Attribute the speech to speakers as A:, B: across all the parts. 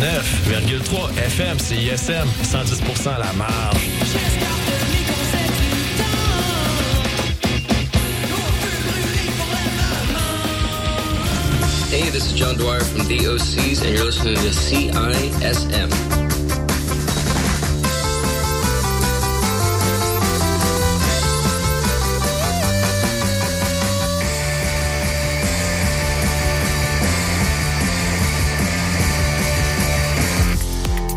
A: 9,3 FM, CISM, 110% la marge.
B: Hey, this is John Dwyer from the OCs, and you're listening to CISM.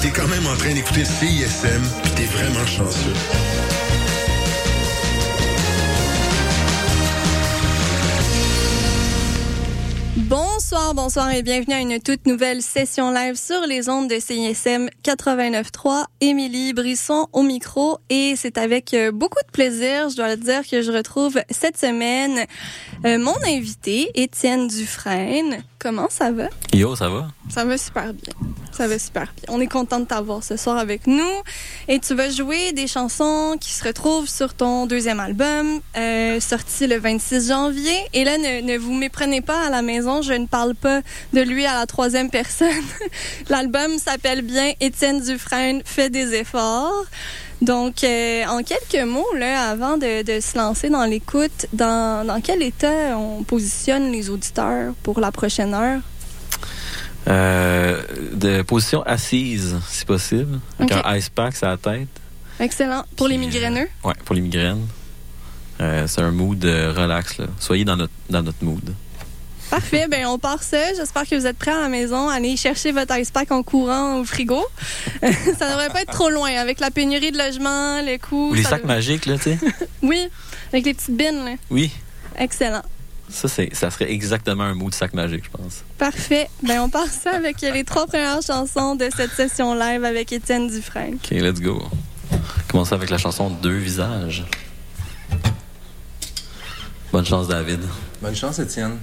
C: T'es quand même en train d'écouter CISM, pis t'es vraiment chanceux.
D: Bonsoir, bonsoir et bienvenue à une toute nouvelle session live sur les ondes de CISM 89.3. Émilie Brisson au micro et c'est avec euh, beaucoup de plaisir, je dois le dire, que je retrouve cette semaine euh, mon invité, Étienne Dufresne. Comment ça va?
E: Yo, ça va?
D: Ça va super bien. Ça va super bien. On est content de t'avoir ce soir avec nous. Et tu vas jouer des chansons qui se retrouvent sur ton deuxième album, euh, sorti le 26 janvier. Et là, ne, ne vous méprenez pas à la maison, je ne parle pas de lui à la troisième personne. L'album s'appelle bien Étienne Dufresne fait des efforts. Donc, euh, en quelques mots, là, avant de, de se lancer dans l'écoute, dans, dans quel état on positionne les auditeurs pour la prochaine heure?
E: Euh, de position assise, si possible. Avec un ice pack à la tête.
D: Excellent. Pour les
E: Puis,
D: migraineux?
E: Ouais, pour les migraines. Euh, c'est un mood euh, relax, là. Soyez dans notre, dans notre mood.
D: Parfait, ben on part ça. J'espère que vous êtes prêts à la maison. Allez chercher votre ice pack en courant au frigo. ça devrait pas être trop loin avec la pénurie de logements, les coûts.
E: Ou les sacs
D: devrait-
E: magiques, là, tu sais.
D: Oui, avec les petites bines. là.
E: Oui.
D: Excellent.
E: Ça, c'est, ça serait exactement un mood sac magique, je pense.
D: Parfait. Ben on part ça avec les trois premières chansons de cette session live avec Étienne Dufresne.
E: OK, let's go. Commençons avec la chanson Deux visages. Bonne chance, David.
F: Bonne chance, Étienne.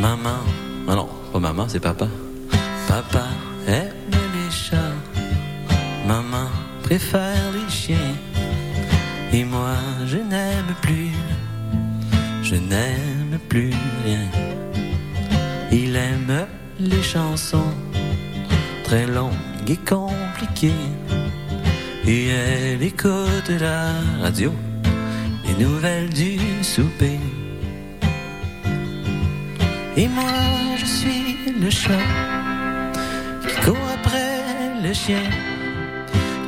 E: Maman. Ah non, pas maman, c'est papa. Papa aime les chats. Maman préfère les chiens. Et moi, je n'aime plus. Je n'aime plus rien. Il aime les chansons très longues et compliquées. Et elle écoute la radio, les nouvelles du souper. Et moi, je suis le chat qui court après le chien,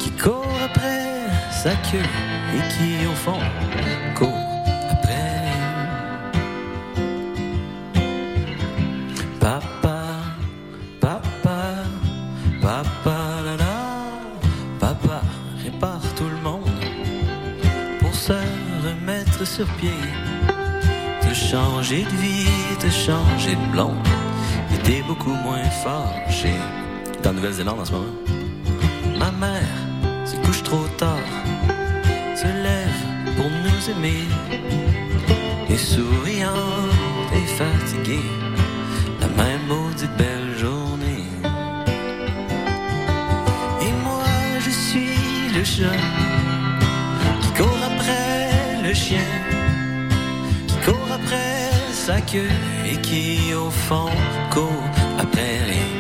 E: qui court après sa queue et qui, au fond, court sur pied te changer de vie, te changer de blonde. T'es beaucoup moins fâché. T'es en Nouvelle-Zélande en ce moment. Ma mère se couche trop tard, se lève pour nous aimer. Et souriante et fatiguée, et qui au fond court après rien.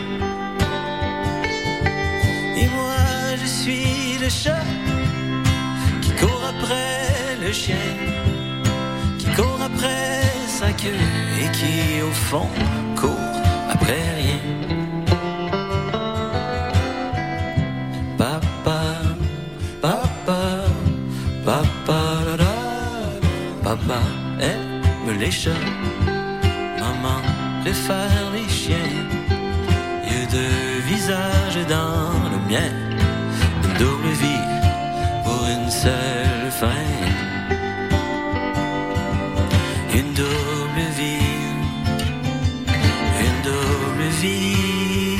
E: Et moi je suis le chat qui court après le chien, qui court après sa queue et qui au fond court après rien. Papa, papa, papa, papa aime les chats, maman préfère les chiens. Yeux de visage dans le mien, double vie pour une seule fin. Une double vie, une double vie,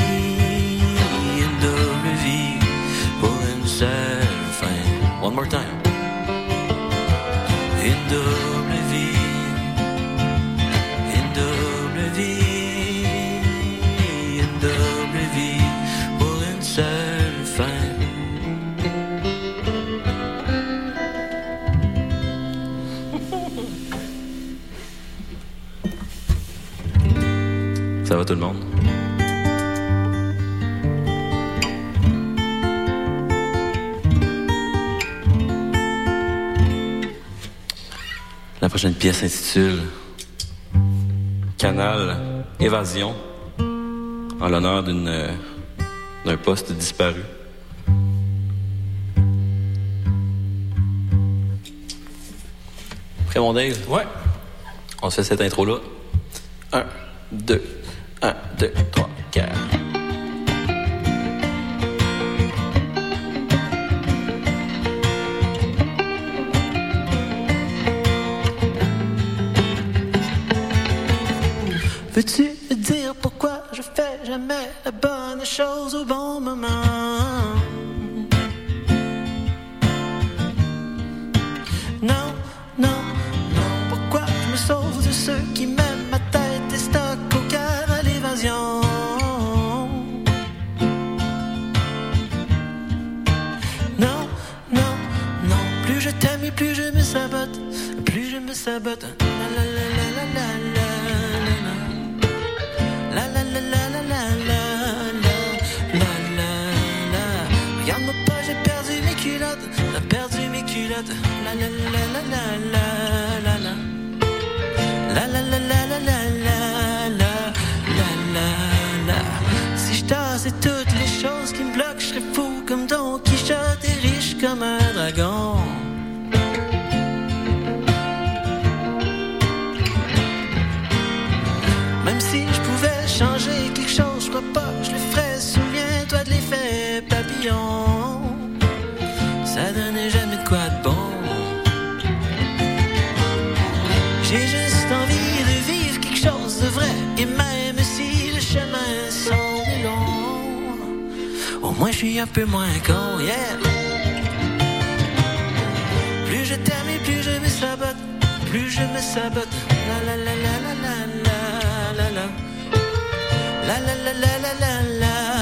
E: une double vie pour une seule fin. One more time. Une va tout le monde? La prochaine pièce s'intitule Canal Évasion en l'honneur d'une euh, d'un poste disparu. Prêt mon Dave?
A: Ouais.
E: On se fait cette intro-là. Un, deux, deux, trois, quatre. Veux-tu me dire pourquoi je fais jamais la bonne chose au bon moment? Un peu moins con, yeah. Plus je t'aime plus je me sabote. Plus je me sabote. La la la la la la. La la la la la la la la la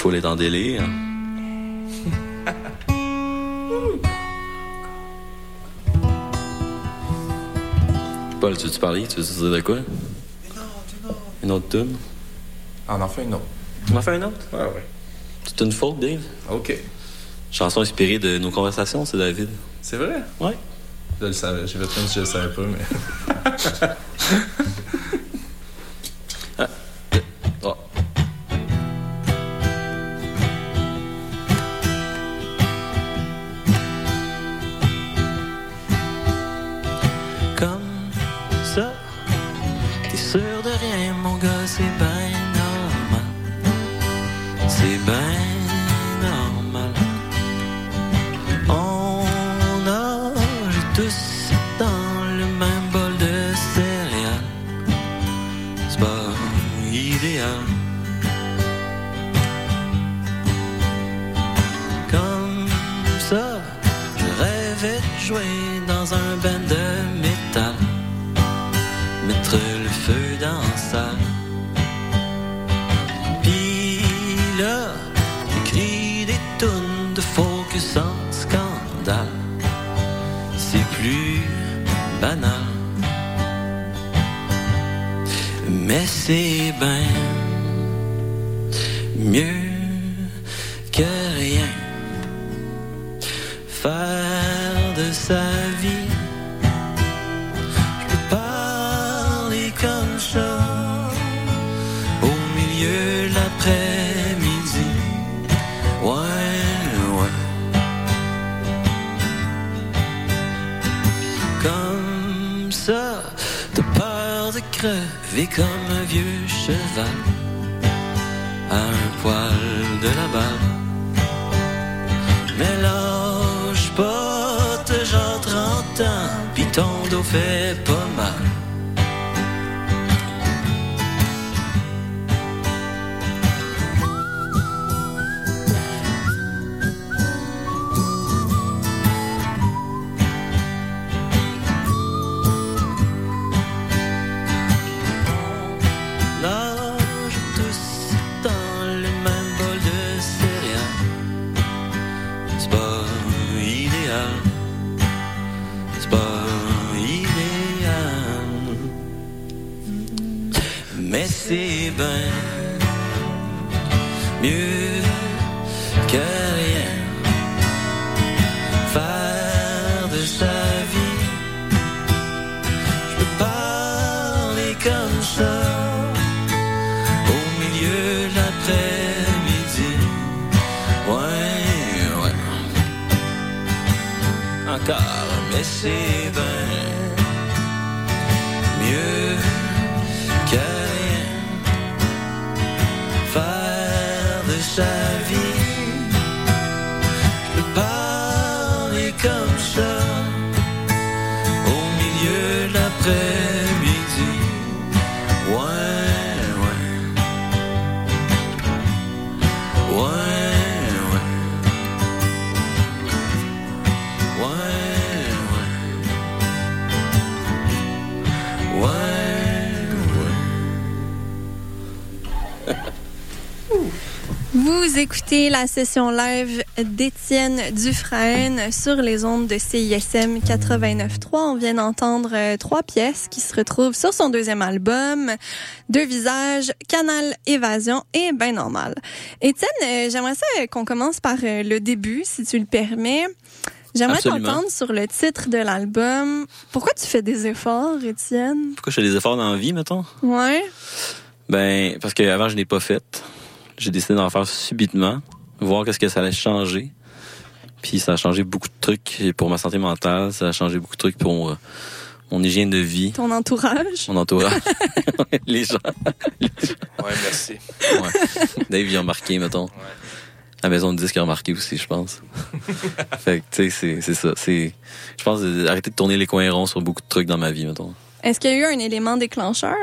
E: Foule est en délire. Paul, tu veux-tu parler? Tu veux dire de quoi? Une autre tune?
A: Ah, on en fait une autre.
E: On en fait une autre?
A: Ouais, ouais.
E: C'est une faute, Dave?
A: OK.
E: Chanson inspirée de nos conversations, c'est David.
A: C'est vrai?
E: Ouais.
A: Je le savais. J'ai fait comme si je le savais pas, mais.
D: Vous écoutez la session live d'Étienne Dufresne sur les ondes de CISM 89.3. On vient d'entendre euh, trois pièces qui se retrouvent sur son deuxième album, Deux visages, Canal Évasion et Ben Normal. Étienne, euh, j'aimerais ça qu'on commence par euh, le début, si tu le permets. J'aimerais t'entendre sur le titre de l'album. Pourquoi tu fais des efforts, Étienne?
F: Pourquoi je fais des efforts dans la vie, mettons?
D: Ouais.
F: Ben, parce qu'avant, je n'ai pas fait. J'ai décidé d'en faire subitement, voir qu'est-ce que ça allait changer. Puis ça a changé beaucoup de trucs pour ma santé mentale, ça a changé beaucoup de trucs pour euh, mon hygiène de vie,
D: Ton entourage?
F: mon entourage, les gens.
A: Ouais, merci.
F: Ouais. Dave, il a remarqué, mettons. La maison de disque a remarqué aussi, je pense. fait que, tu sais, c'est- c'est ça. C'est, je pense, arrêter de tourner les coins ronds sur beaucoup de trucs dans ma vie, mettons.
D: Est-ce qu'il y a eu un élément déclencheur?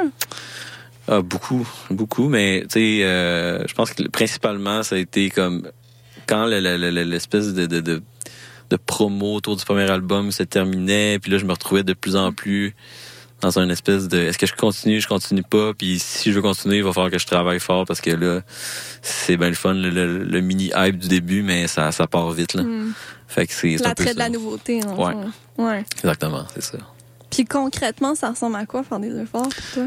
F: Ah, beaucoup, beaucoup, mais tu sais, euh, je pense que principalement, ça a été comme quand le- le- le- le- l'espèce de, de, de, de promo autour du premier album se terminait, puis là, je me retrouvais de plus en plus dans une espèce de est-ce que je continue, je continue pas, puis si je veux continuer, il va falloir que je travaille fort parce que là, c'est bien le fun, le, le- le mini hype du début, mais ça, ça part vite, là.
D: Hmm.
F: Fait que c'est c'est un peu
D: L'attrait de
F: ça.
D: la nouveauté. en
F: Ouais.
D: fond. Ouais.
F: Exactement, c'est ça.
D: Puis concrètement, ça ressemble à quoi faire des efforts pour toi?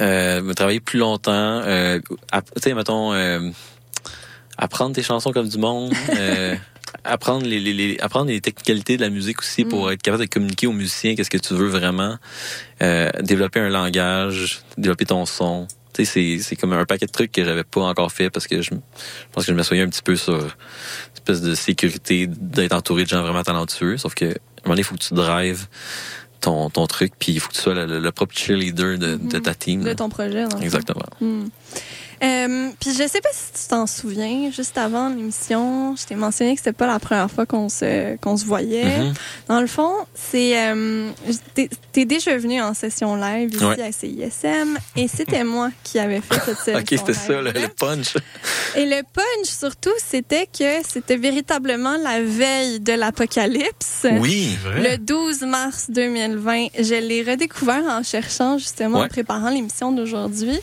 F: Euh, me travailler plus longtemps. Euh, tu sais, mettons, euh, apprendre tes chansons comme du monde. euh, apprendre les, les, les- apprendre les technicalités de la musique aussi pour être capable de communiquer aux musiciens qu'est-ce que tu veux vraiment. Euh, développer un langage, développer ton son. Tu sais, c'est, c'est comme un paquet de trucs que j'avais pas encore fait parce que je, je pense que je m'assoyais un petit peu sur une espèce de sécurité d'être entouré de gens vraiment talentueux. Sauf que, à un moment donné, il faut que tu drives ton, ton truc puis il faut que tu sois le, propre cheerleader de, de ta team.
D: De ton projet.
F: Exactement.
D: Hmm. Euh, puis je sais pas si tu t'en souviens, juste avant l'émission, je t'ai mentionné que c'était pas la première fois qu'on se, qu'on se voyait.
F: Mhm.
D: Dans le fond, c'est euh, t'es, déjà venu en session live ici
F: Ouais.
D: à CISM et c'était moi qui avais fait cette session
F: Ok, c'était ça, le, punch.
D: Et le punch surtout, c'était que c'était véritablement la veille de l'apocalypse.
F: Oui.
D: Le 12 mars 2020, je l'ai redécouvert en cherchant justement, en préparant l'émission d'aujourd'hui.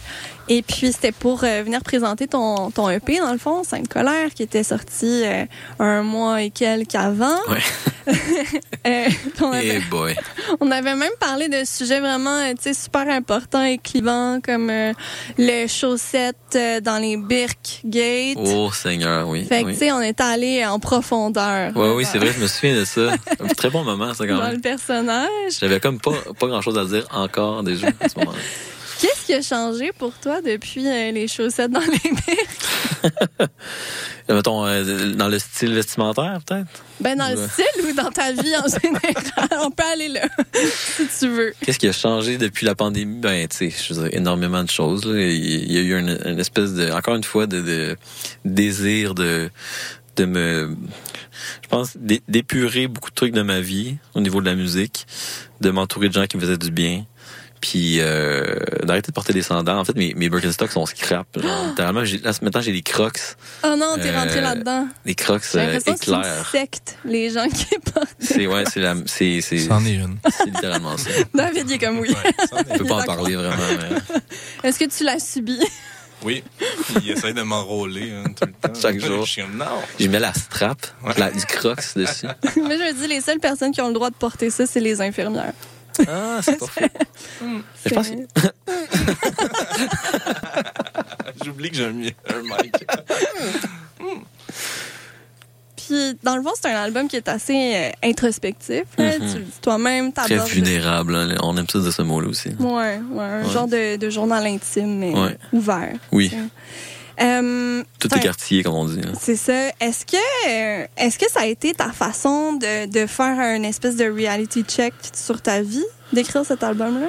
D: Et puis c'était pour euh, venir présenter ton, ton EP dans le fond, Sainte Colère, qui était sorti euh, un mois et quelques avant.
F: Ouais.
D: Euh, on, avait,
F: Eh boy.
D: on avait même parlé de sujets vraiment, euh, tu sais, super importants et clivants comme euh, les chaussettes euh, dans les birques gate.
F: Oh Seigneur, oui.
D: Fait que
F: oui.
D: tu sais, on est allé en profondeur.
F: Ouais, oui,
D: dans-
F: c'est vrai, je me souviens de ça. Un très bon moment, ça, quand
D: Dans
F: même.
D: le personnage.
F: J'avais comme pas, pas grand chose à dire encore déjà à ce moment-là.
D: Qu'est-ce qui a changé pour toi depuis euh, les chaussettes dans les birques?
F: Euh, Mettons, euh, dans le style vestimentaire, peut-être?
D: Ben, dans le style ou dans ta vie en général? On peut aller là, si tu veux.
F: Qu'est-ce qui a changé depuis la pandémie? Ben, tu sais, je veux dire, énormément de choses. là. Il y a eu une, une espèce de, encore une fois, de, de désir de, de me, je pense, d'é- d'épurer beaucoup de trucs de ma vie au niveau de la musique, de m'entourer de gens qui me faisaient du bien. Puis euh, d'arrêter de porter des sandales. En fait, mes, mes Birkenstocks sont scrap. Genre, littéralement, j'ai- là, maintenant, j'ai des crocs.
D: Oh non, t'es
F: Euh,
D: rentré là-dedans.
F: Des crocs euh,
D: que c'est une
F: éclairs.
D: secte, les gens qui portent.
F: C'est, ouais, c'est la, c'est, c'est,
A: C'en est une.
F: c'est littéralement ça.
D: David, il est comme oui.
A: Ouais, est
F: Je peux pas en parler vraiment, mais...
D: Est-ce que tu l'as subi?
A: Oui. Il essaie de m'enrôler hein, tout le temps.
F: Chaque jour.
A: Je non.
F: Je mets la strap,
A: Ouais.
F: la- du crocs dessus.
D: Moi, je me dis, les seules personnes qui ont le droit de porter ça, c'est les infirmières.
F: Ah, c'est pas faux. Je pense que-
A: J'oublie que j'ai un, mi- un mic.
D: Puis, dans le fond, c'est un album qui est assez euh, introspectif. là. Le dis toi-même,
F: Très vulnérable. hein. On aime ça de ce mot-là aussi.
D: Ouais, ouais, un
F: Ouais.
D: genre de, de journal intime, mais
F: Ouais.
D: ouvert.
F: Oui,
D: Euh,
F: tout est quartier, comme on dit. là.
D: C'est ça. Est-ce que, est-ce que ça a été ta façon de, de faire un espèce de reality check sur ta vie, d'écrire cet album-là?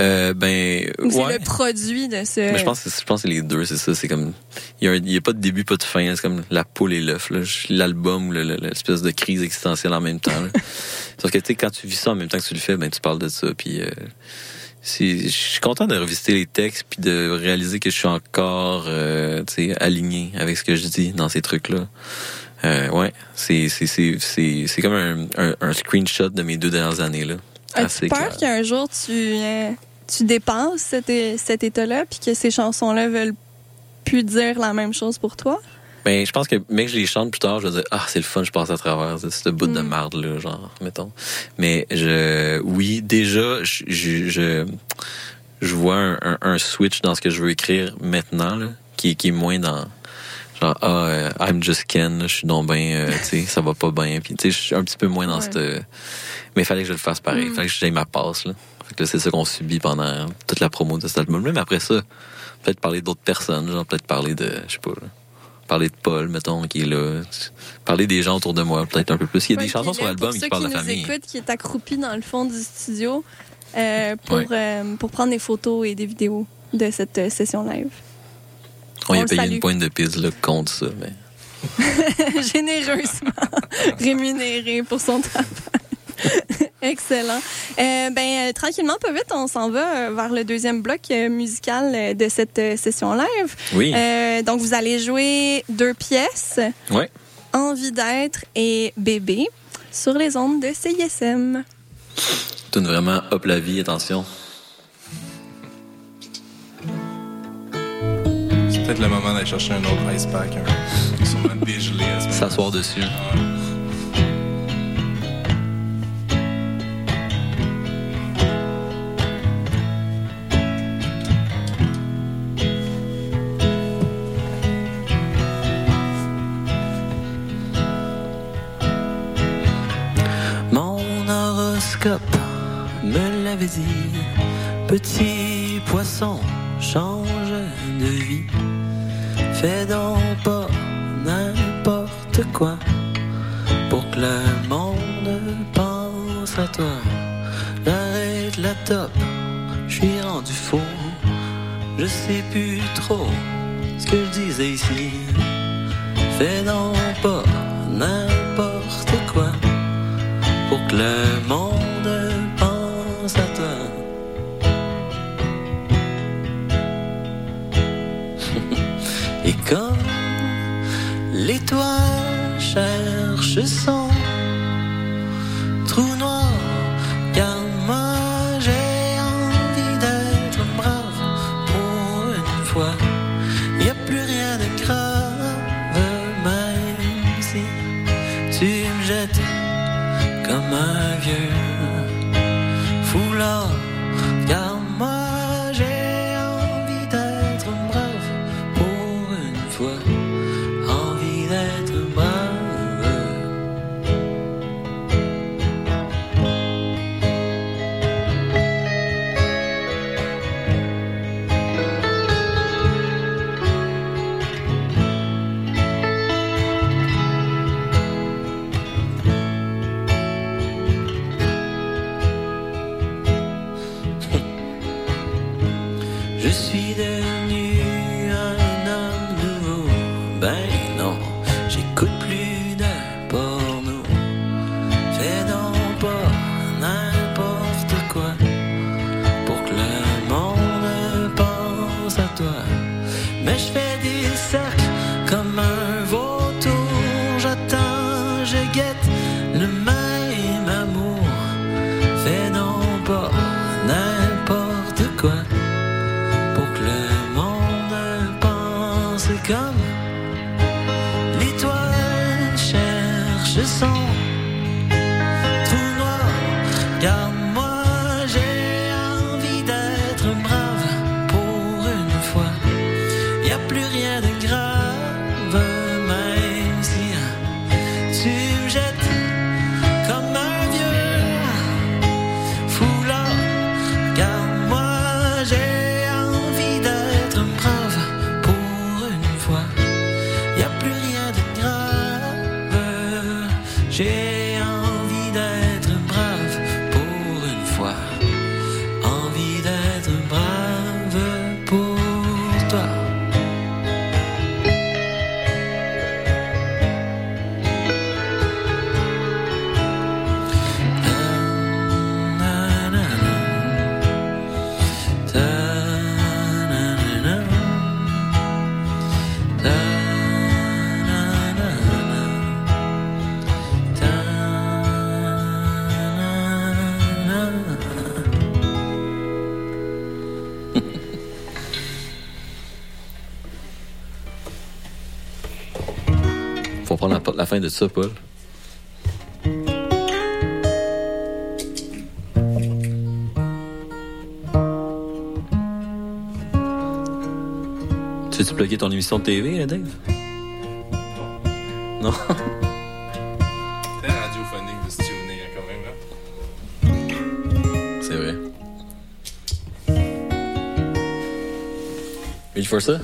F: Euh, ben,
D: Ou c'est
F: ouais.
D: le produit de ce...
F: Mais je pense que je pense que c'est les deux, c'est ça. C'est comme il y, a a pas de début, pas de fin. C'est comme la poule et l'œuf. L'album l'espèce de crise existentielle en même temps. Sauf que tu sais, quand tu vis ça en même temps que tu le fais, ben tu parles de ça. Puis euh, je suis content de revisiter les textes puis de réaliser que je suis encore euh, aligné avec ce que je dis dans ces trucs là. Euh, ouais, c'est c'est c'est c'est c'est comme un, un, un screenshot de mes deux dernières années là.
D: As-tu peur qu'un jour tu, euh, tu dépasses cet, cet état-là puis que ces chansons-là veulent plus dire la même chose pour toi?
F: Ben, je pense que, mec, je les chante plus tard, je vais dire, ah, c'est le fun, je passe à travers ce bout de
D: Mm.
F: marde, là, genre, mettons. Mais je, oui, déjà, je, je, je, je vois un, un, un switch dans ce que je veux écrire maintenant, là, qui, qui est moins dans, genre, ah, euh, I'm just Ken, là, je suis donc ben, euh, tu sais, ça va pas bien, puis tu sais, je suis un petit peu moins dans
D: Ouais.
F: cette, mais il fallait que je le fasse pareil, il
D: Mm.
F: fallait que j'aille ma passe, là. Fait que là, c'est ça qu'on subit pendant toute la promo de cet album. Même après ça, peut-être parler d'autres personnes, genre peut-être parler de, je sais pas, là, parler de Paul, mettons, qui est là, parler des gens autour de moi, peut-être un peu plus. Il y a
D: Ouais,
F: des chansons sur l'album qui parlent de la famille.
D: nous écoutent, qui est accroupi dans le fond du studio euh, pour,
F: Ouais.
D: euh, pour prendre des photos et des vidéos de cette euh, session live.
F: On y a payé une pointe de pizza là, contre ça, mais
D: Généreusement rémunéré pour son travail. Excellent. Euh, ben euh, tranquillement, pas vite, on s'en va euh, vers le deuxième bloc musical de cette session live.
F: oui,
D: Euh, donc vous allez jouer deux pièces,
F: ouais.
D: Envie d'être et Bébé, sur les ondes de CISM.
F: Tout vraiment hop la vie, attention.
A: C'est peut-être le moment d'aller chercher un autre ice pack. Sûrement dégelé moment.
F: S'asseoir dessus. Mon Me l'avait dit, petit poisson, change de vie. Fais donc pas n'importe quoi pour que le monde pense à toi. Arrête la top, je suis rendu fou,
E: je sais plus trop ce que je disais ici. Fais donc pas n'importe quoi pour que le monde toi cherche son trou noir, car moi j'ai envie d'être brave pour une fois. Y a plus rien de grave, même si tu me jettes comme un vieux.
F: la fin de ça, Paul? Tu veux-tu plugger ton émission de TV, là, hein, Dave? Non.
A: Non? La radiophonique de Stioné, quand même, hein?
F: C'est vrai. Il faut ça?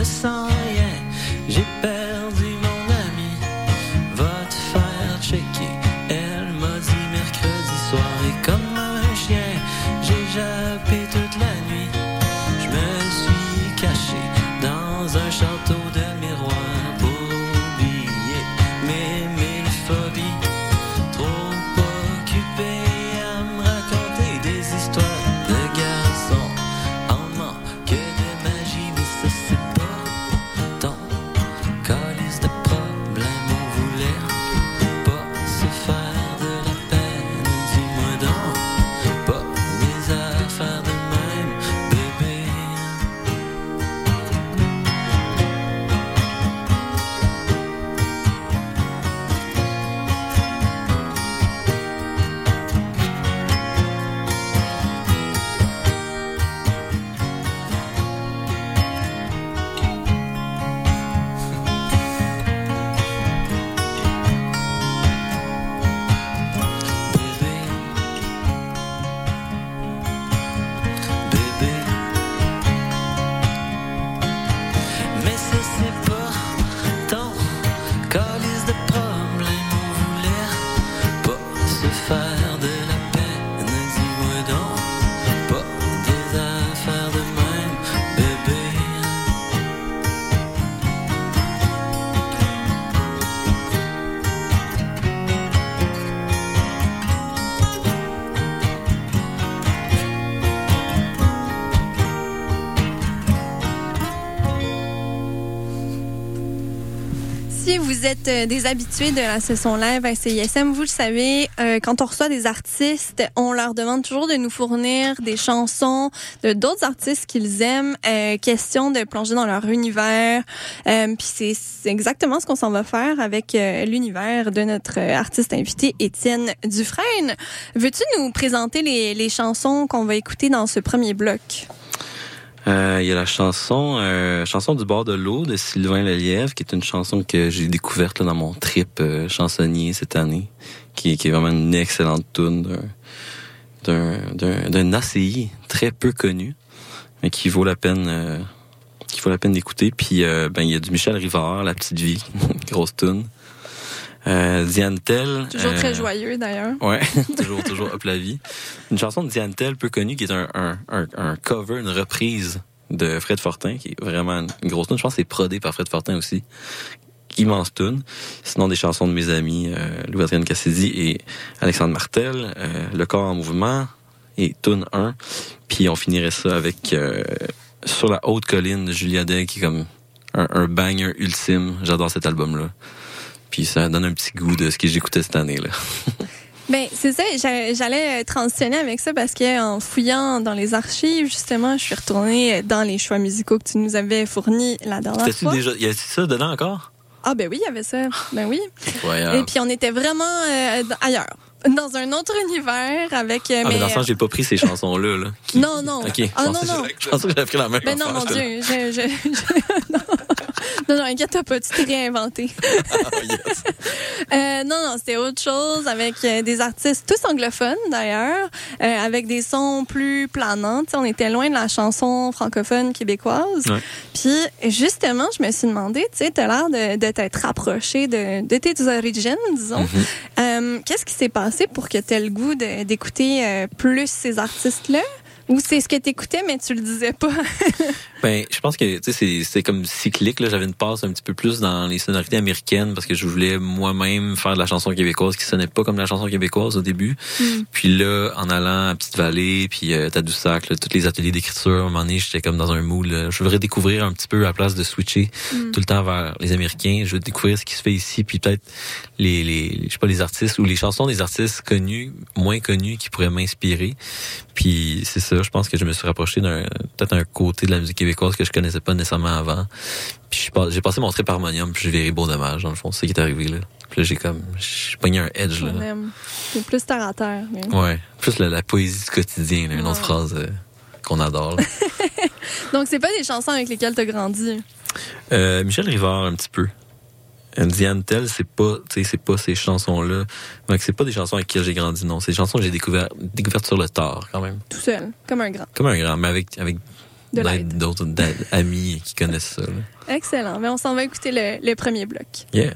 E: the sun, yeah. J'ai peur.
D: Vous êtes euh, des habitués de la session live à CISM, vous le savez, euh, quand on reçoit des artistes, on leur demande toujours de nous fournir des chansons de d'autres artistes qu'ils aiment, euh, question de plonger dans leur univers. Euh, Puis c'est exactement ce qu'on s'en va faire avec euh, l'univers de notre euh, artiste invité, Étienne Dufresne. Veux-tu nous présenter les, les chansons qu'on va écouter dans ce premier bloc?
F: Euh, Il y a la chanson euh, chanson du bord de l'eau de Sylvain Lelièvre, qui est une chanson que j'ai découverte là, dans mon trip euh, chansonnier cette année, qui, qui est vraiment une excellente tune d'un ACI très peu connu, mais qui vaut la peine euh, qui vaut la peine d'écouter. Puis euh, ben il y a du Michel Rivard, La petite vie, grosse tune. Euh, Diane Tell.
D: Toujours
F: euh,
D: très joyeux d'ailleurs.
F: Ouais, toujours, toujours hop la vie. Une chanson de Diane Tell peu connue qui est un, un, un, un cover, une reprise de Fred Fortin, qui est vraiment une grosse tune. Je pense que c'est prodé par Fred Fortin aussi. Immense tune. Sinon, des chansons de mes amis, euh, Louis-Adrien Cassidy et Alexandre Martel, euh, Le corps en mouvement et tune 1. Puis on finirait ça avec euh, Sur la haute colline de Julia Day, qui est comme un, un banger ultime. J'adore cet album-là. Puis ça donne un petit goût de ce que j'écoutais cette année-là.
D: Ben c'est ça, j'a- j'allais euh, transitionner avec ça parce que en fouillant dans les archives, justement, je suis retournée dans les choix musicaux que tu nous avais fournis la dernière fois.
F: déjà, y a ça dedans encore?
D: Ah ben oui, il y avait ça. Ben oui. Et puis on était vraiment euh, ailleurs, dans un autre univers avec. euh,
F: Ah, mais
D: mais,
F: dans le sens, j'ai pas pris ces chansons-là, là. Qui-
D: Non, non.
F: Ok.
D: Ah, non, non.
F: Je pensais que j'avais pris la même
D: Ben non, mon Dieu, je, je, je- non. non, non, inquiète pas, tu t'es réinventé.
F: ah, yes.
D: Euh, non, non, c'était autre chose avec euh, des artistes tous anglophones d'ailleurs, euh, avec des sons plus planants. Tu sais, on était loin de la chanson francophone québécoise.
F: Ouais.
D: Puis justement, je me suis demandé, tu sais, t'as l'air de, de t'être rapproché de, de tes origines, disons.
F: Mhm.
D: Euh, Qu'est-ce qui s'est passé pour que tu aies le goût d'écouter euh, plus ces artistes-là? Ou c'est ce que t'écoutais, mais tu le disais pas?
F: Ben, je pense que tu sais, c'est comme cyclique. Là, j'avais une passe un petit peu plus dans les sonorités américaines parce que je voulais moi-même faire de la chanson québécoise qui sonnait pas comme la chanson québécoise au début.
D: Mm.
F: Puis là, en allant à Petite Vallée, puis euh, Tadoussac, là, tous les ateliers d'écriture, à un moment donné, j'étais comme dans un mood. là. Je voudrais découvrir un petit peu à place de switcher
D: Mm.
F: tout le temps vers les Américains. Je veux découvrir ce qui se fait ici, puis peut-être les, les, je sais pas, les artistes ou les chansons des artistes connus, moins connus, qui pourraient m'inspirer. Puis c'est ça, je pense que je me suis rapproché d'un peut-être un côté de la musique québécoise que je connaissais pas nécessairement avant. Puis j'ai passé mon trip harmonium, puis j'ai viré beau dommage, dans le fond, c'est ce qui est arrivé là. Puis là, j'ai comme j'ai pogné un edge là.
D: C'est plus terre à terre.
F: Ouais, plus la, la poésie du quotidien, là, une autre phrase euh, qu'on adore. là.
D: Donc, c'est pas des chansons avec lesquelles t'as grandi?
F: Euh, Michel Rivard un petit peu. Diane Tell, c'est pas, c'est pas ces chansons-là. Donc c'est pas des chansons avec lesquelles j'ai grandi, non. C'est des chansons que j'ai découvertes découvertes sur le tard, quand même.
D: Tout seul, comme un grand.
F: Comme un grand, mais avec, avec. D'autres d'a- amis qui connaissent ça. là.
D: Excellent. Mais on s'en va écouter le, le premier bloc.
F: Yeah.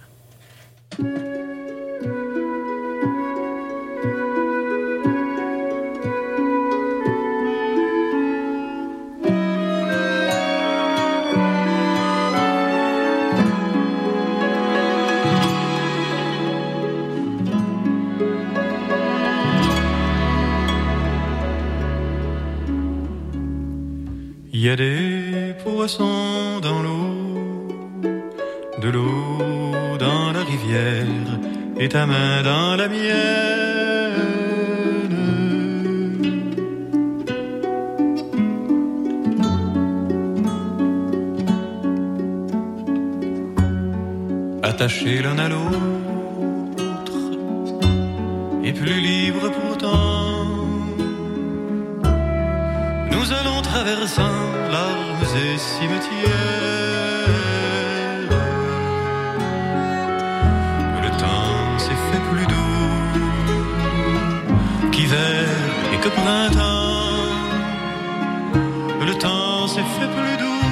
G: Y a des poissons dans l'eau, de l'eau dans la rivière, et ta main dans la mienne. Attachés l'un à l'autre, et plus libres pourtant. Nous allons traversant larmes et cimetières. Le temps s'est fait plus doux qu'hiver et que printemps. Le temps s'est fait plus doux.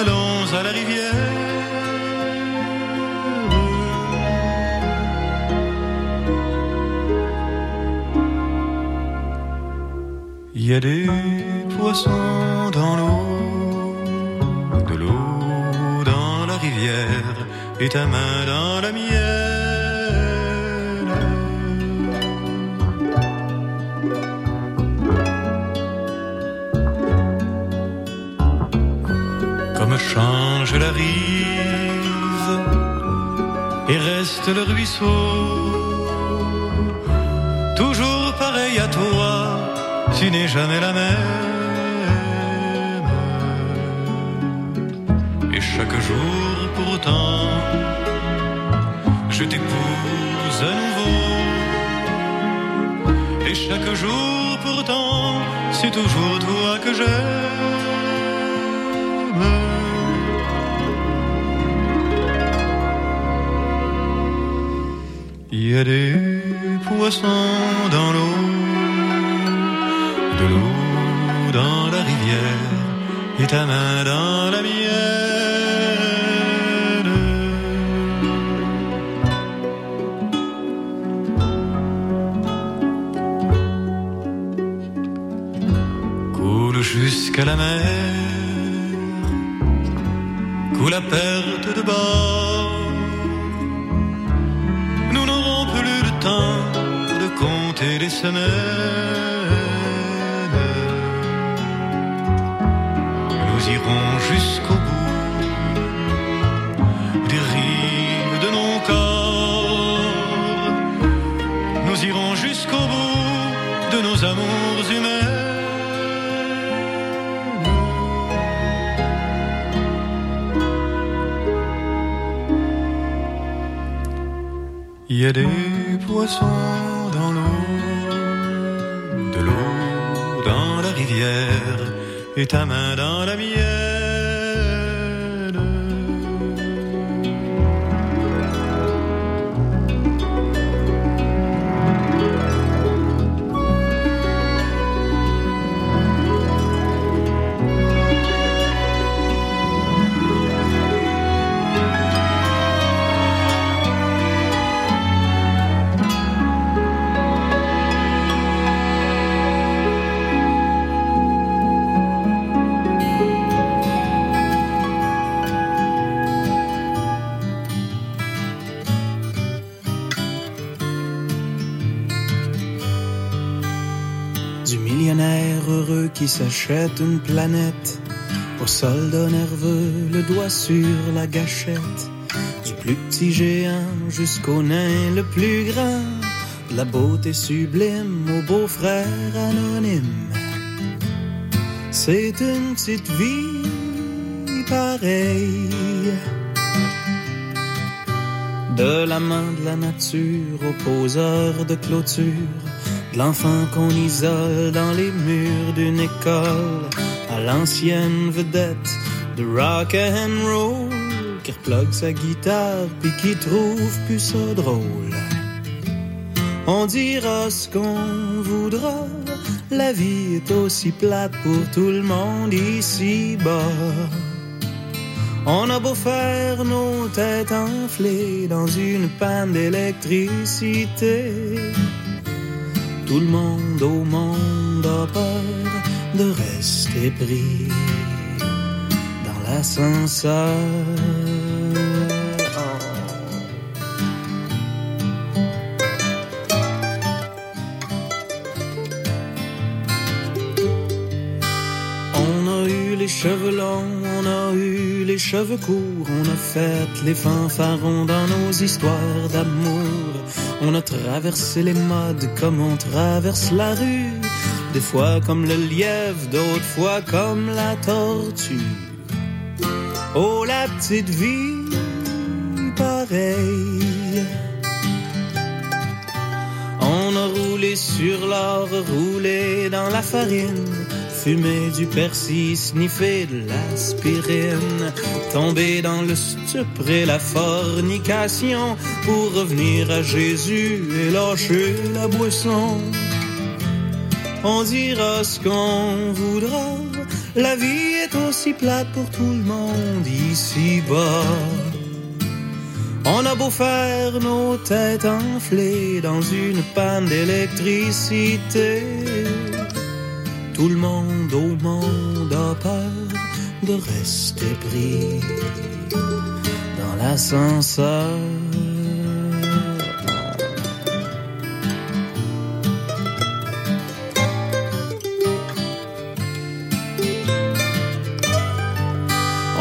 G: Allons à la rivière. Il y a des poissons et ta main dans la mienne. Comme change la rive reste le ruisseau. Toujours pareil à toi, tu n'es jamais la même. Et chaque jour je t'épouse à nouveau. Et chaque jour pourtant, c'est toujours toi que j'aime. Il y a des poissons dans l'eau, de l'eau dans la rivière, et ta main jusqu'à la mer, coule la perte de bord. Nous n'aurons plus le temps de compter les semaines.
H: S'achète une planète. Au soldat nerveux, le doigt sur la gâchette. Du plus petit géant jusqu'au nain le plus grand. La beauté sublime au beau-frère anonyme. C'est une petite vie pareille. De la main de la nature au poseur de clôture, l'enfant qu'on isole dans les murs d'une école, à l'ancienne vedette de rock and roll, qui replogue sa guitare puis qui trouve plus ça drôle. On dira ce qu'on voudra, la vie est aussi plate pour tout le monde ici-bas. On a beau faire nos têtes enflées dans une panne d'électricité. Tout le monde au monde a peur de rester pris dans l'ascenseur. On a eu les cheveux longs, on a eu les cheveux courts, on a fait les fanfarons dans nos histoires d'amour. On a traversé les modes comme on traverse la rue, des fois comme le lièvre, d'autres fois comme la tortue. Oh la petite vie, pareille. On a roulé sur l'or, roulé dans la farine, fumé du persil, sniffé de l'aspirine, tombé dans le stupre et la fornication pour revenir à Jésus et lâcher la boisson. On dira ce qu'on voudra, la vie est aussi plate pour tout le monde ici-bas. On a beau faire nos têtes enflées dans une panne d'électricité. Tout le monde au monde a peur de rester pris dans l'ascenseur.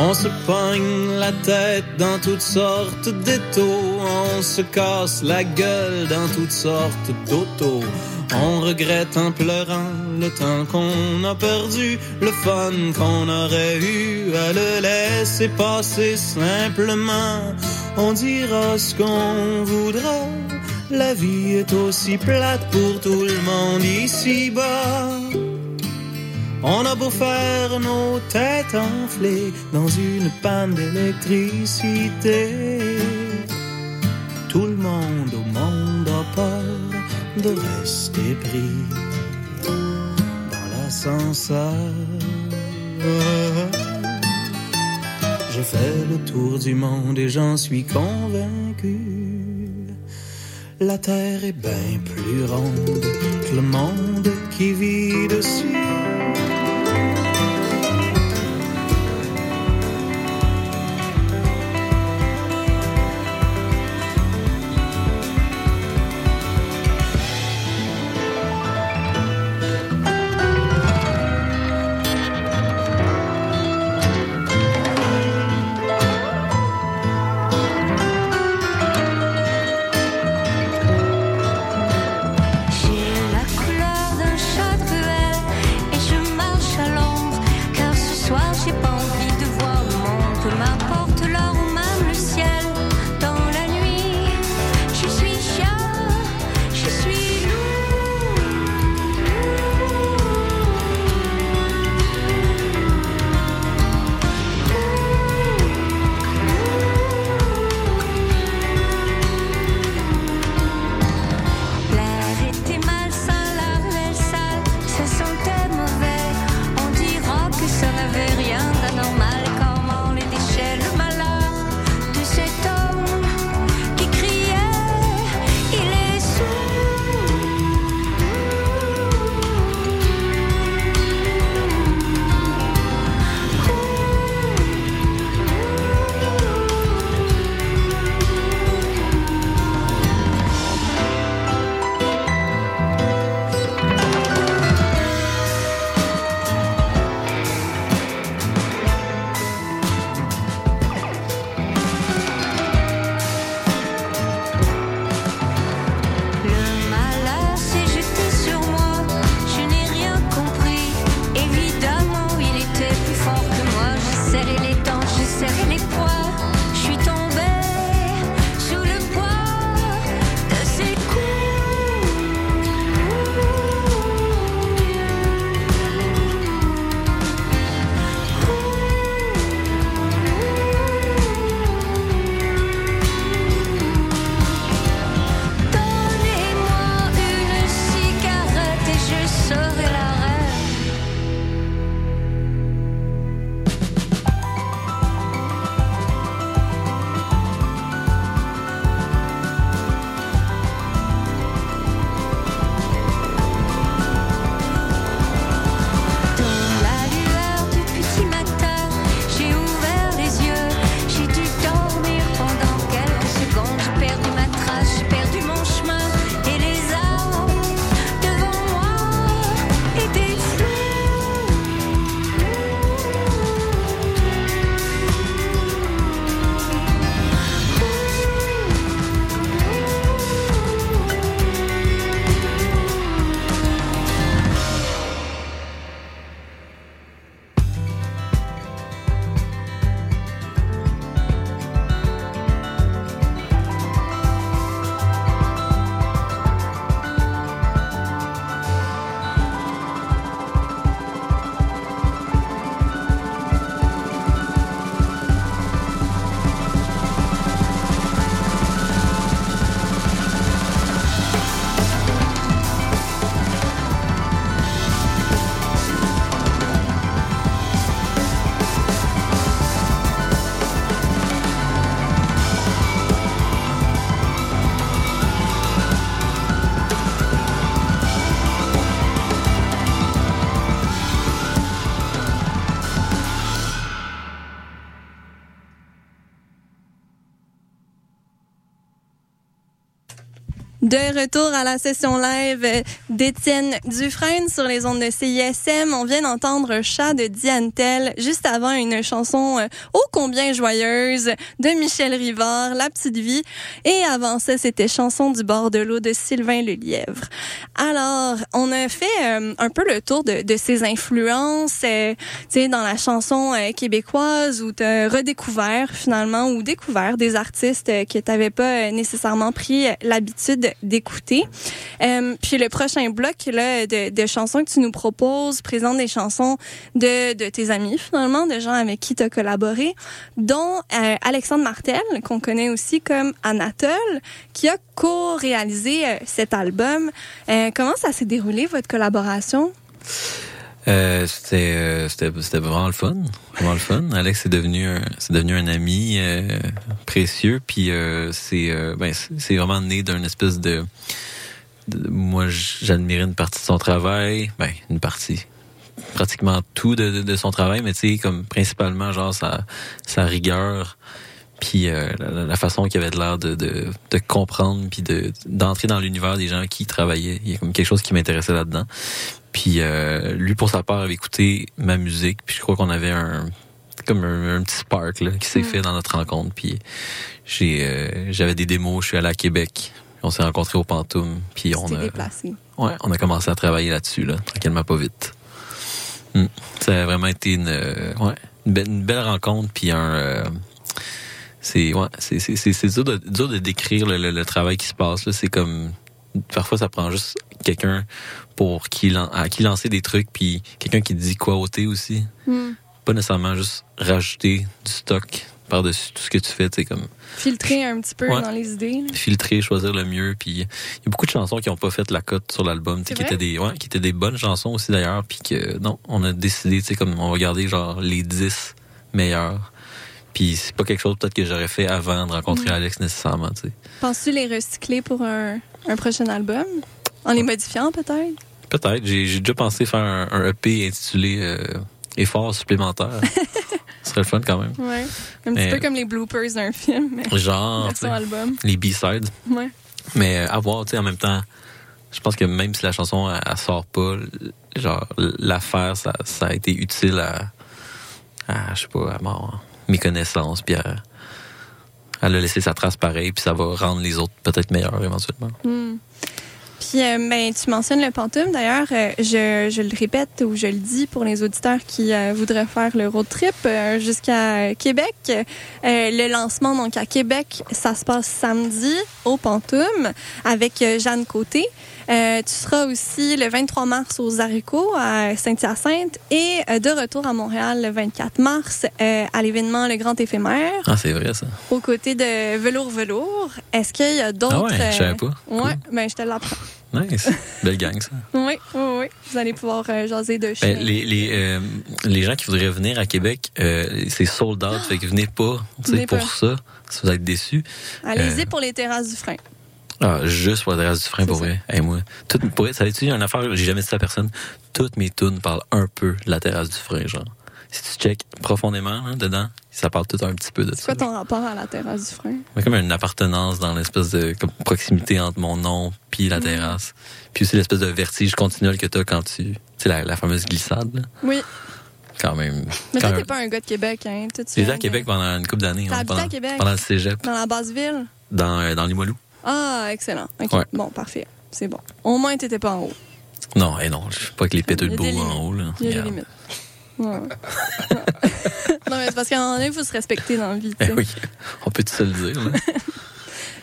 H: On se pogne la tête dans toutes sortes d'étaux, on se casse la gueule dans toutes sortes d'autos. On regrette en pleurant le temps qu'on a perdu, le fun qu'on aurait eu à le laisser passer simplement. On dira ce qu'on voudra, la vie est aussi plate pour tout le monde ici-bas. On a beau faire nos têtes enflées dans une panne d'électricité. Tout le monde de rester pris dans l'ascenseur. J'ai fait le tour du monde et j'en suis convaincu. La terre est bien plus ronde que le monde qui vit dessus.
D: De retour à la session live d'Étienne Dufresne sur les ondes de CISM. On vient d'entendre Chat de Diane Tell, juste avant une chanson euh, ô combien joyeuse de Michel Rivard, La Petite Vie. Et avant ça, c'était Chanson du bord de l'eau de Sylvain Lelièvre. Alors, on a fait euh, un peu le tour de, de ses influences, euh, tu sais, dans la chanson québécoise où tu as redécouvert finalement ou découvert des artistes que tu n'avais pas nécessairement pris l'habitude d'écouter. Puis le prochain bloc là, de, chansons que tu nous proposes présente des chansons de, tes amis finalement, de gens avec qui tu as collaboré, dont euh, Alexandre Martel, qu'on connaît aussi comme Anatole, qui a co-réalisé euh, cet album. Euh, comment ça s'est déroulé, votre collaboration?
F: C'était, vraiment le fun, vraiment le fun. Alex est devenu un, c'est devenu un ami précieux, puis c'est, ben, c'est c'est vraiment né d'une espèce de- moi j'admirais une partie de son travail, ben une partie, pratiquement tout de, de, de son travail, mais tu sais comme principalement genre sa, sa rigueur, puis euh, la, la façon qu'il avait de l'air de, de, de comprendre, puis de d'entrer dans l'univers des gens qui travaillaient. Il y a comme quelque chose qui m'intéressait là-dedans. Puis euh, lui, pour sa part, avait écouté ma musique. Puis je crois qu'on avait un comme un, un petit spark là, qui s'est
D: Mm.
F: fait dans notre rencontre. Puis j'ai euh, j'avais des démos. Je suis allé à Québec. On s'est rencontrés au Pantoum. Puis on a
D: déplacé.
F: ouais, on a commencé à travailler là-dessus là, tranquillement pas vite. Mm. Ça a vraiment été une euh, ouais, une, belle, une belle rencontre. Puis un euh, c'est ouais, c'est dur de dur de décrire le, le, le travail qui se passe. C'est comme parfois ça prend juste quelqu'un pour qui à qui lancer des trucs puis quelqu'un qui dit quoi ôter aussi.
D: Hmm.
F: Pas nécessairement juste rajouter du stock par-dessus tout ce que tu fais, c'est comme
D: Filtrer un petit peu
F: Ouais.
D: dans les idées. là.
F: filtrer, choisir le mieux. Puis il y a beaucoup de chansons qui ont pas fait la cote sur l'album, tu sais,
D: C'est
F: qui étaient des, ouais, qui étaient des bonnes chansons aussi d'ailleurs. Puis que non, on a décidé, tu sais, comme on va garder genre les 10 meilleures. Puis c'est pas quelque chose peut-être que j'aurais fait avant de rencontrer. Alex nécessairement, tu sais.
D: Penses-tu les recycler pour un, un prochain album? En les modifiant peut-être?
F: Peut-être. J'ai j'ai déjà pensé faire un, un EP intitulé euh, Effort supplémentaire. Ce serait le fun quand même.
D: Ouais. Un petit peu comme les bloopers d'un film, mais
F: Genre,
D: album.
F: les B-sides.
D: Ouais.
F: Mais euh, à voir, tu sais, en même temps, je pense que même si la chanson, elle, elle sort pas, genre, l'affaire, ça, ça a été utile à, à je sais pas, à mon- mes connaissances, puis à, elle a laissé sa trace pareille, puis ça va rendre les autres peut-être meilleurs éventuellement.
D: Hmm. Puis, euh, ben, tu mentionnes le Pantoum. D'ailleurs, euh, je, je le répète ou je le dis pour les auditeurs qui euh, voudraient faire le road trip jusqu'à Québec. Le lancement, donc à Québec, ça se passe samedi au Pantoum avec Jeanne Côté. Tu seras aussi le 23 mars aux haricots à Saint-Hyacinthe et de retour à Montréal le 24 mars à l'événement Le Grand Éphémère
F: Ah, c'est vrai, ça.
D: aux côtés de Velours Velours. Est-ce qu'il y a d'autres...
F: Ah ouais, je savais pas.
D: Ouais, ben je te l'apprends.
F: Nice. Belle gang, ça.
D: Oui, oui, oui. Vous allez pouvoir euh, jaser de chien.
F: Ben, les, les, euh, les gens qui voudraient venir à Québec, euh, c'est sold out, fait que venez pas,
D: Venez
F: pour
D: pas.
F: ça, si vous êtes déçus.
D: Allez-y pour les terrasses du frein.
F: Ah, juste pour l'adresse du frein, pour vrai. Hey, moi, tout, pour vrai, ça va être une affaire, j'ai jamais dit ça à personne. Toutes mes tunes parlent un peu de la terrasse du frein, genre. Si tu check profondément, hein, dedans, ça parle tout un petit peu de
D: C'est
F: ça.
D: quoi ton rapport à la terrasse du frein?
F: Il y a comme une appartenance dans l'espèce de comme, proximité entre mon nom puis la
D: Mhm.
F: terrasse. Puis aussi l'espèce de vertige continuel que t'as quand tu... Tu sais, la, la fameuse glissade, là.
D: Oui.
F: Quand même.
D: Mais toi, t'es pas un gars de Québec, hein? Tu
F: J'étais à Québec pendant une couple d'années.
D: T'as
F: hein,
D: habité à Québec?
F: Pendant le cégep,
D: Dans la basse ville?
F: dans, euh, dans Limoilou.
D: Ah, excellent. OK.
F: Ouais.
D: Bon, parfait. C'est bon. Au moins, t'étais pas en haut.
F: Non, eh non, je suis pas avec les péteux de beau en haut, là.
D: Il y a des
F: Regarde.
D: limites. Non, mais c'est parce qu'à un moment donné, il faut se respecter dans la vie.
F: Eh oui, on peut tout se le dire, là.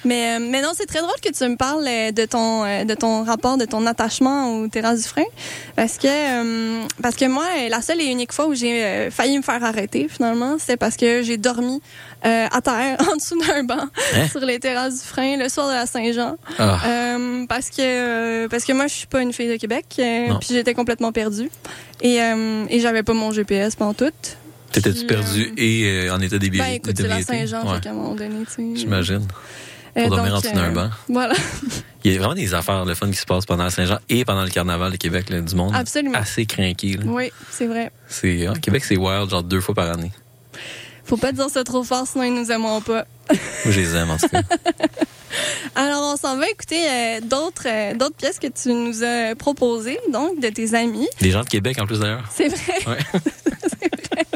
D: Mais, euh, mais non, c'est très drôle que tu me parles euh, de ton, euh, de ton rapport, de ton attachement aux terrasses du frein. Parce que, parce que moi, la seule et unique fois où j'ai failli me faire arrêter, finalement, c'était parce que j'ai dormi euh, à terre, en dessous d'un banc,
F: Hein?
D: sur les terrasses du frein, le soir de la Saint-Jean.
F: Ah.
D: Euh, parce que parce que moi, je suis pas une fille de Québec, euh, puis j'étais complètement perdue. Et, et j'avais pas mon GPS pendant tout.
F: T'étais-tu
D: Puis,
F: perdu et en état d'ébriété?
D: Ben écoute, c'est la? Saint-Jean,
F: Ouais,
D: qu'à un moment donné, tu.
F: J'imagine. Pour euh, dormir en dessous d'un
D: euh,
F: banc.
D: Voilà.
F: Il y a vraiment des affaires le fun qui se passent pendant Saint-Jean et pendant le carnaval de Québec, là, du monde.
D: Absolument.
F: Assez craqué.
D: Oui, c'est vrai.
F: C'est, hein, Québec, c'est wild, genre deux fois par année.
D: Faut pas dire ça trop fort, sinon ils nous aimeront pas.
F: Moi, je les aime, en tout cas.
D: Alors, on s'en va écouter euh, d'autres d'autres pièces que tu nous as proposées, donc, de tes amis.
F: Des gens de Québec, en plus, d'ailleurs.
D: C'est vrai.
F: Ouais. vrai.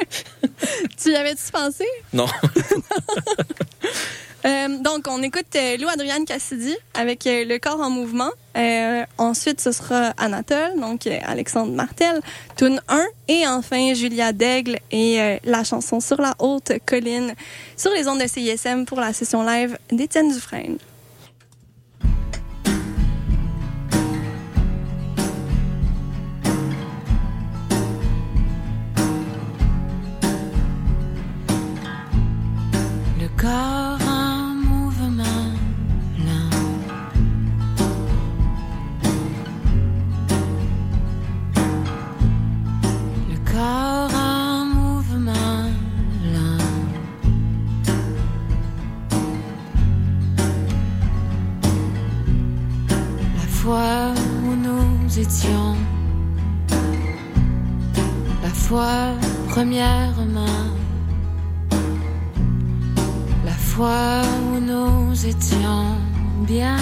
D: tu y avais-tu pensé?
F: Non. non.
D: Euh, donc, on écoute euh, Lou Adrienne Cassidy avec euh, Le corps en mouvement. ensuite, ce sera Anatole, donc Alexandre Martel, Tune 1. Et enfin, Julia Daigle et la chanson Sur la haute colline sur les ondes de CISM pour la session live d'Étienne Dufresne.
I: Le corps la foi première main, la foi où nous étions bien.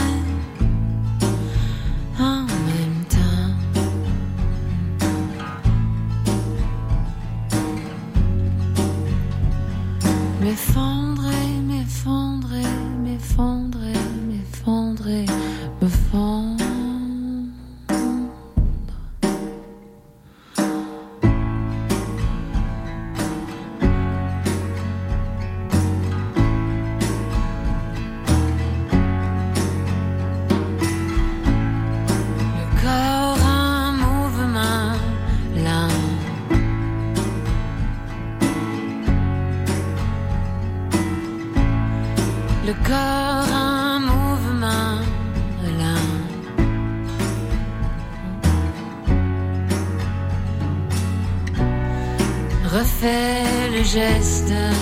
I: geste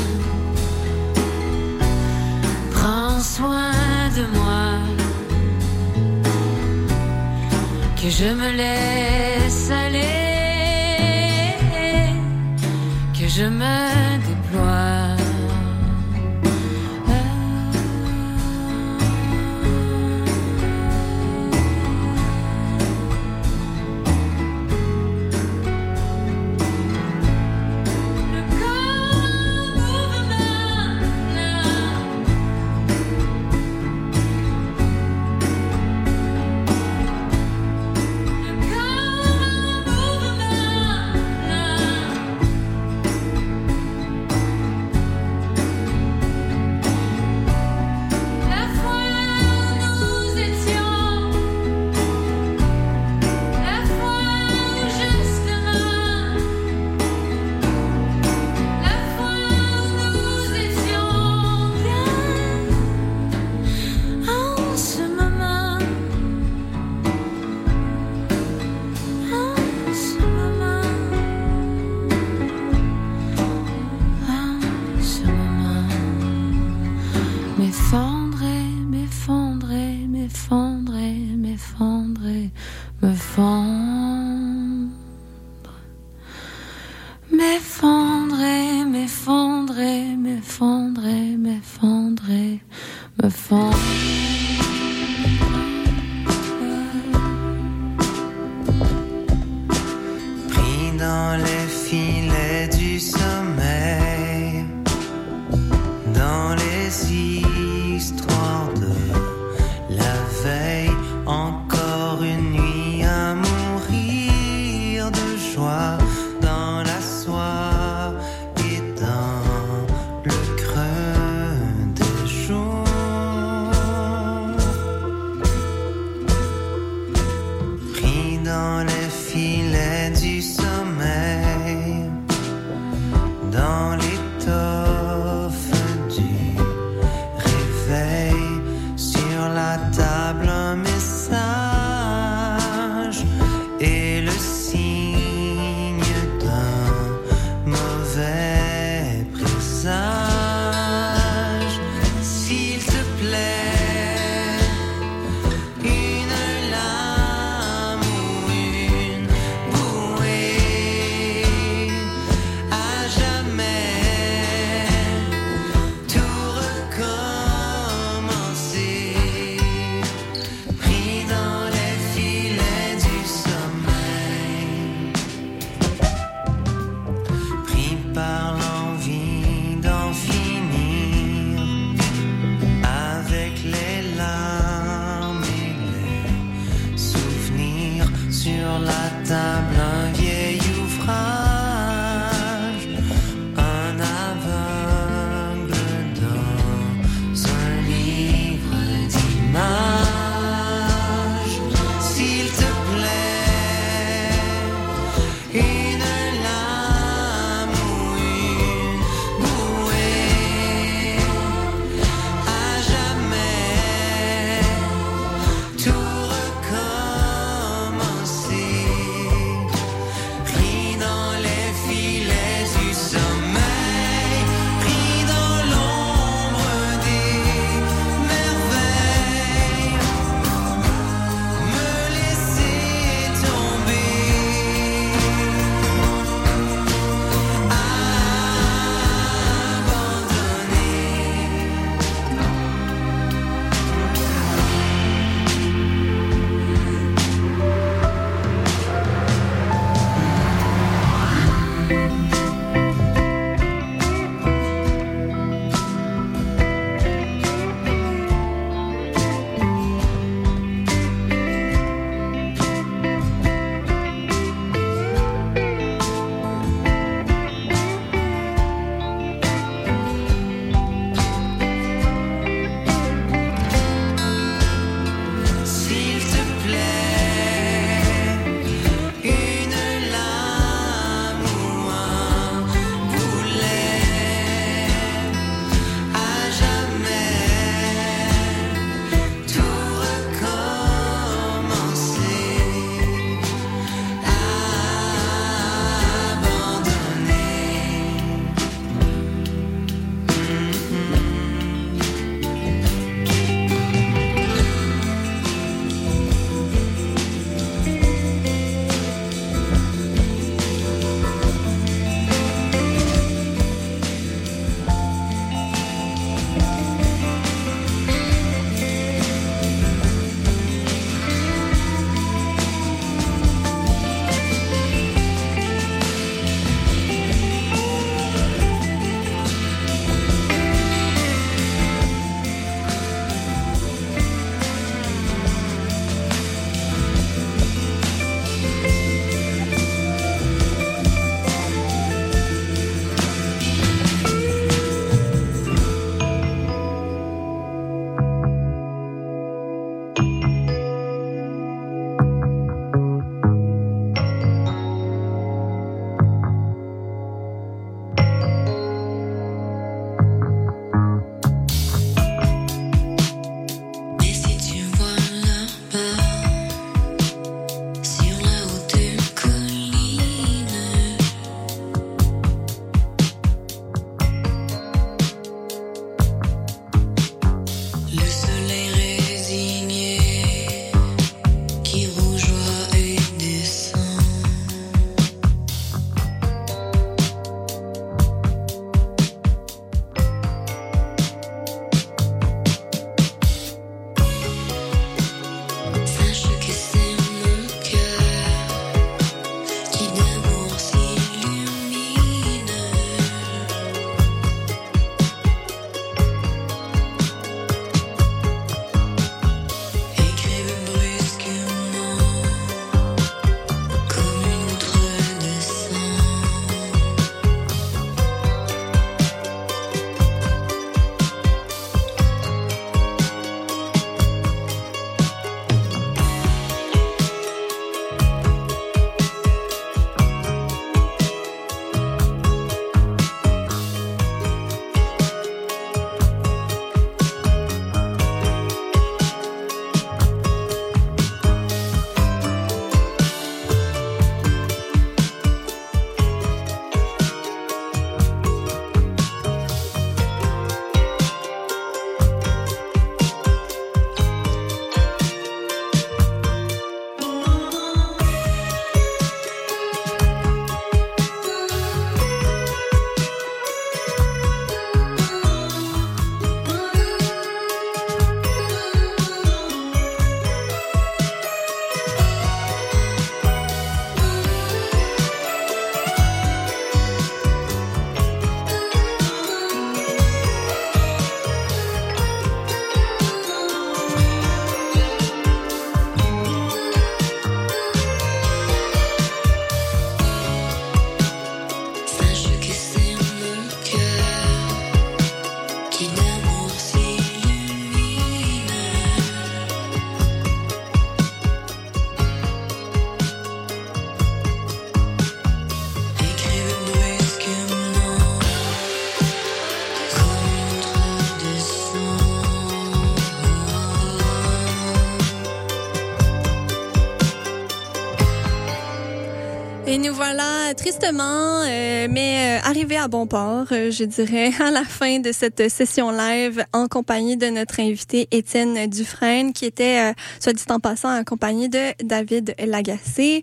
D: tristement, euh, mais euh, arrivé à bon port, euh, je dirais, à la fin de cette session live en compagnie de notre invité Étienne Dufresne, qui était, euh, soit dit en passant, accompagné de David Lagacé.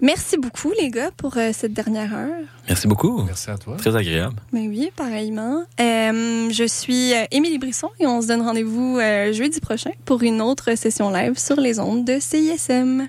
D: Merci beaucoup, les gars, pour euh, cette dernière heure.
F: Merci beaucoup.
A: Merci à toi.
F: Très agréable.
D: Mais oui, pareillement. Euh, je suis Émilie Brisson et on se donne rendez-vous euh, jeudi prochain pour une autre session live sur les ondes de CISM.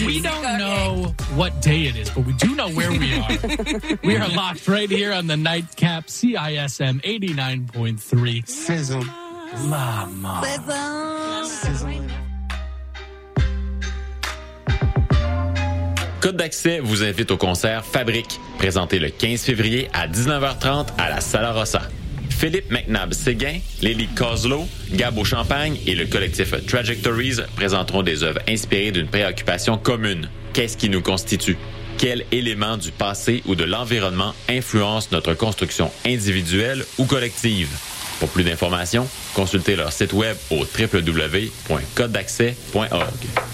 J: We don't know what day it is, but we do know where we are. we are locked right here on the nightcap CISM 89.3.
C: Sizzle.
J: Mama.
K: Code d'accès vous invite au concert Fabrique, présenté le 15 février à 19h30 à la Sala Rossa. Philippe McNabb-Séguin, Lily Coslow, Gabo Champagne et le collectif Trajectories présenteront des œuvres inspirées d'une préoccupation commune. Qu'est-ce qui nous constitue? Quel élément du passé ou de l'environnement influence notre construction individuelle ou collective? Pour plus d'informations, consultez leur site web au www.codedaccès.org.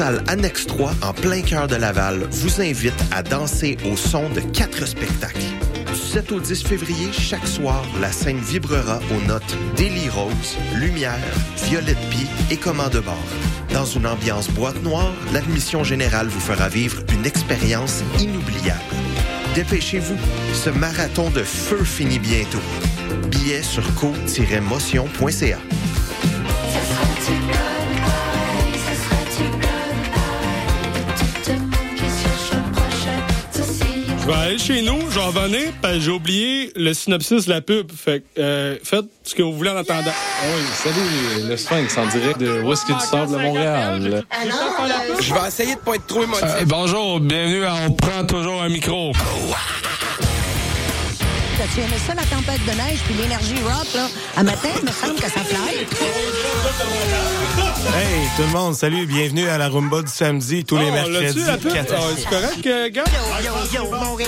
L: Salle Annexe 3, en plein cœur de Laval, vous invite à danser au son de quatre spectacles. Du 7 au 10 février, chaque soir, la scène vibrera aux notes Daily Rose, Lumière, Violette Pie et Commande de bord. Dans une ambiance boîte noire, l'admission générale vous fera vivre une expérience inoubliable. Dépêchez-vous, ce marathon de feu finit bientôt. Billets sur co-motion.ca.
M: vais aller chez nous, je vais revenir, parce que j'ai oublié le synopsis de la pub. Fait que, euh, faites ce que vous voulez en attendant.
A: Oui, salut, le Sphinx en direct de Whisky du Sable de Montréal?
N: Je vais essayer de pas être trop émotif.
M: Euh, bonjour, bienvenue à On prend toujours un micro.
O: T'as-tu aimé ça, la tempête de neige puis l'énergie rock, là? À matin, il me semble que ça fly.
P: Hey, tout le monde, salut, bienvenue à la rumba du samedi, tous les
M: Oh,
P: mercredis.
M: l'as-tu, la pub?
P: 4 à 6.
M: C'est correct, euh, gars?
O: Yo, yo, yo.